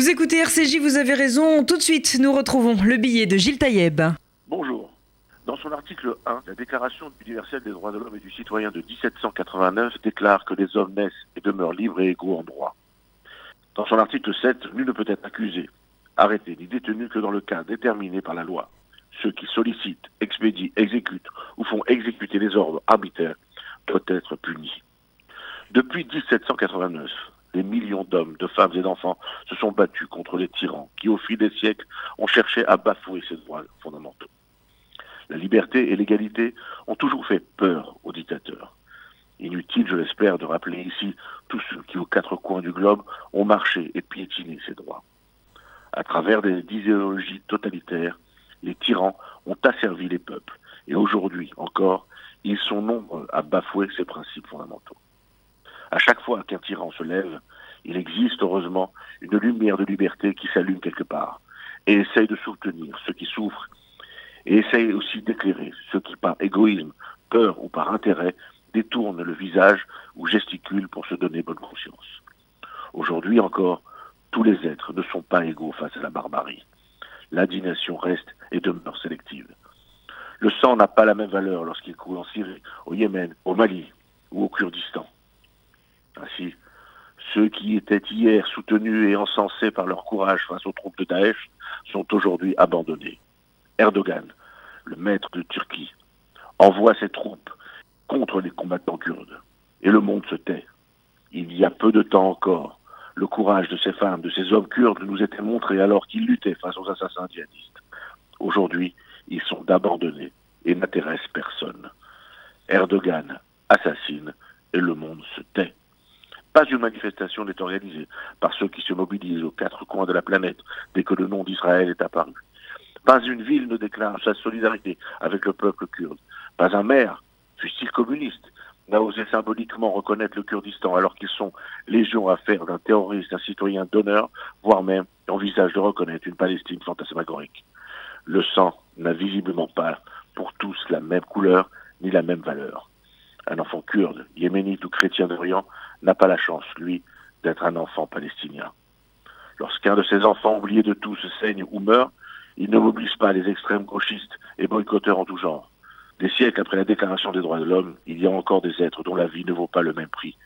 Vous écoutez RCJ, vous avez raison. Tout de suite, nous retrouvons le billet de Gilles Taïeb. Bonjour. Dans son article 1, la Déclaration universelle des droits de l'homme et du citoyen de 1789 déclare que les hommes naissent et demeurent libres et égaux en droit. Dans son article 7, nul ne peut être accusé, arrêté ni détenu que dans le cas déterminé par la loi. Ceux qui sollicitent, expédient, exécutent ou font exécuter les ordres arbitraires doivent être punis. Depuis 1789, des millions d'hommes, de femmes et d'enfants se sont battus contre les tyrans qui, au fil des siècles, ont cherché à bafouer ces droits fondamentaux. La liberté et l'égalité ont toujours fait peur aux dictateurs. Inutile, je l'espère, de rappeler ici tous ceux qui, aux quatre coins du globe, ont marché et piétiné ces droits. À travers des idéologies totalitaires, les tyrans ont asservi les peuples. Et aujourd'hui encore, ils sont nombreux à bafouer ces principes fondamentaux. À chaque fois qu'un tyran se lève, il existe heureusement une lumière de liberté qui s'allume quelque part et essaye de soutenir ceux qui souffrent et essaye aussi d'éclairer ceux qui, par égoïsme, peur ou par intérêt, détournent le visage ou gesticulent pour se donner bonne conscience. Aujourd'hui encore, tous les êtres ne sont pas égaux face à la barbarie. L'indignation reste et demeure sélective. Le sang n'a pas la même valeur lorsqu'il coule en Syrie, au Yémen, au Mali ou au Kurdistan. Ainsi, ceux qui étaient hier soutenus et encensés par leur courage face aux troupes de Daesh sont aujourd'hui abandonnés. Erdogan, le maître de Turquie, envoie ses troupes contre les combattants kurdes. Et le monde se tait. Il y a peu de temps encore, le courage de ces femmes, de ces hommes kurdes nous était montré alors qu'ils luttaient face aux assassins djihadistes. Aujourd'hui, ils sont abandonnés et n'intéressent personne. Erdogan assassine et le monde se tait. Pas une manifestation n'est organisée par ceux qui se mobilisent aux quatre coins de la planète dès que le nom d'Israël est apparu. Pas une ville ne déclare sa solidarité avec le peuple kurde. Pas un maire, fut-il communiste, n'a osé symboliquement reconnaître le Kurdistan alors qu'ils sont légions à faire d'un terroriste un citoyen d'honneur, voire même envisage de reconnaître une Palestine fantasmagorique. Le sang n'a visiblement pas pour tous la même couleur ni la même valeur un enfant kurde, yéménite ou chrétien d'Orient, n'a pas la chance, lui, d'être un enfant palestinien. Lorsqu'un de ses enfants oubliés de tout se saigne ou meurt, il ne mobilise pas les extrêmes gauchistes et boycotteurs en tout genre. Des siècles après la Déclaration des droits de l'homme, il y a encore des êtres dont la vie ne vaut pas le même prix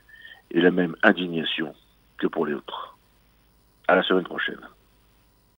et la même indignation que pour les autres. À la semaine prochaine.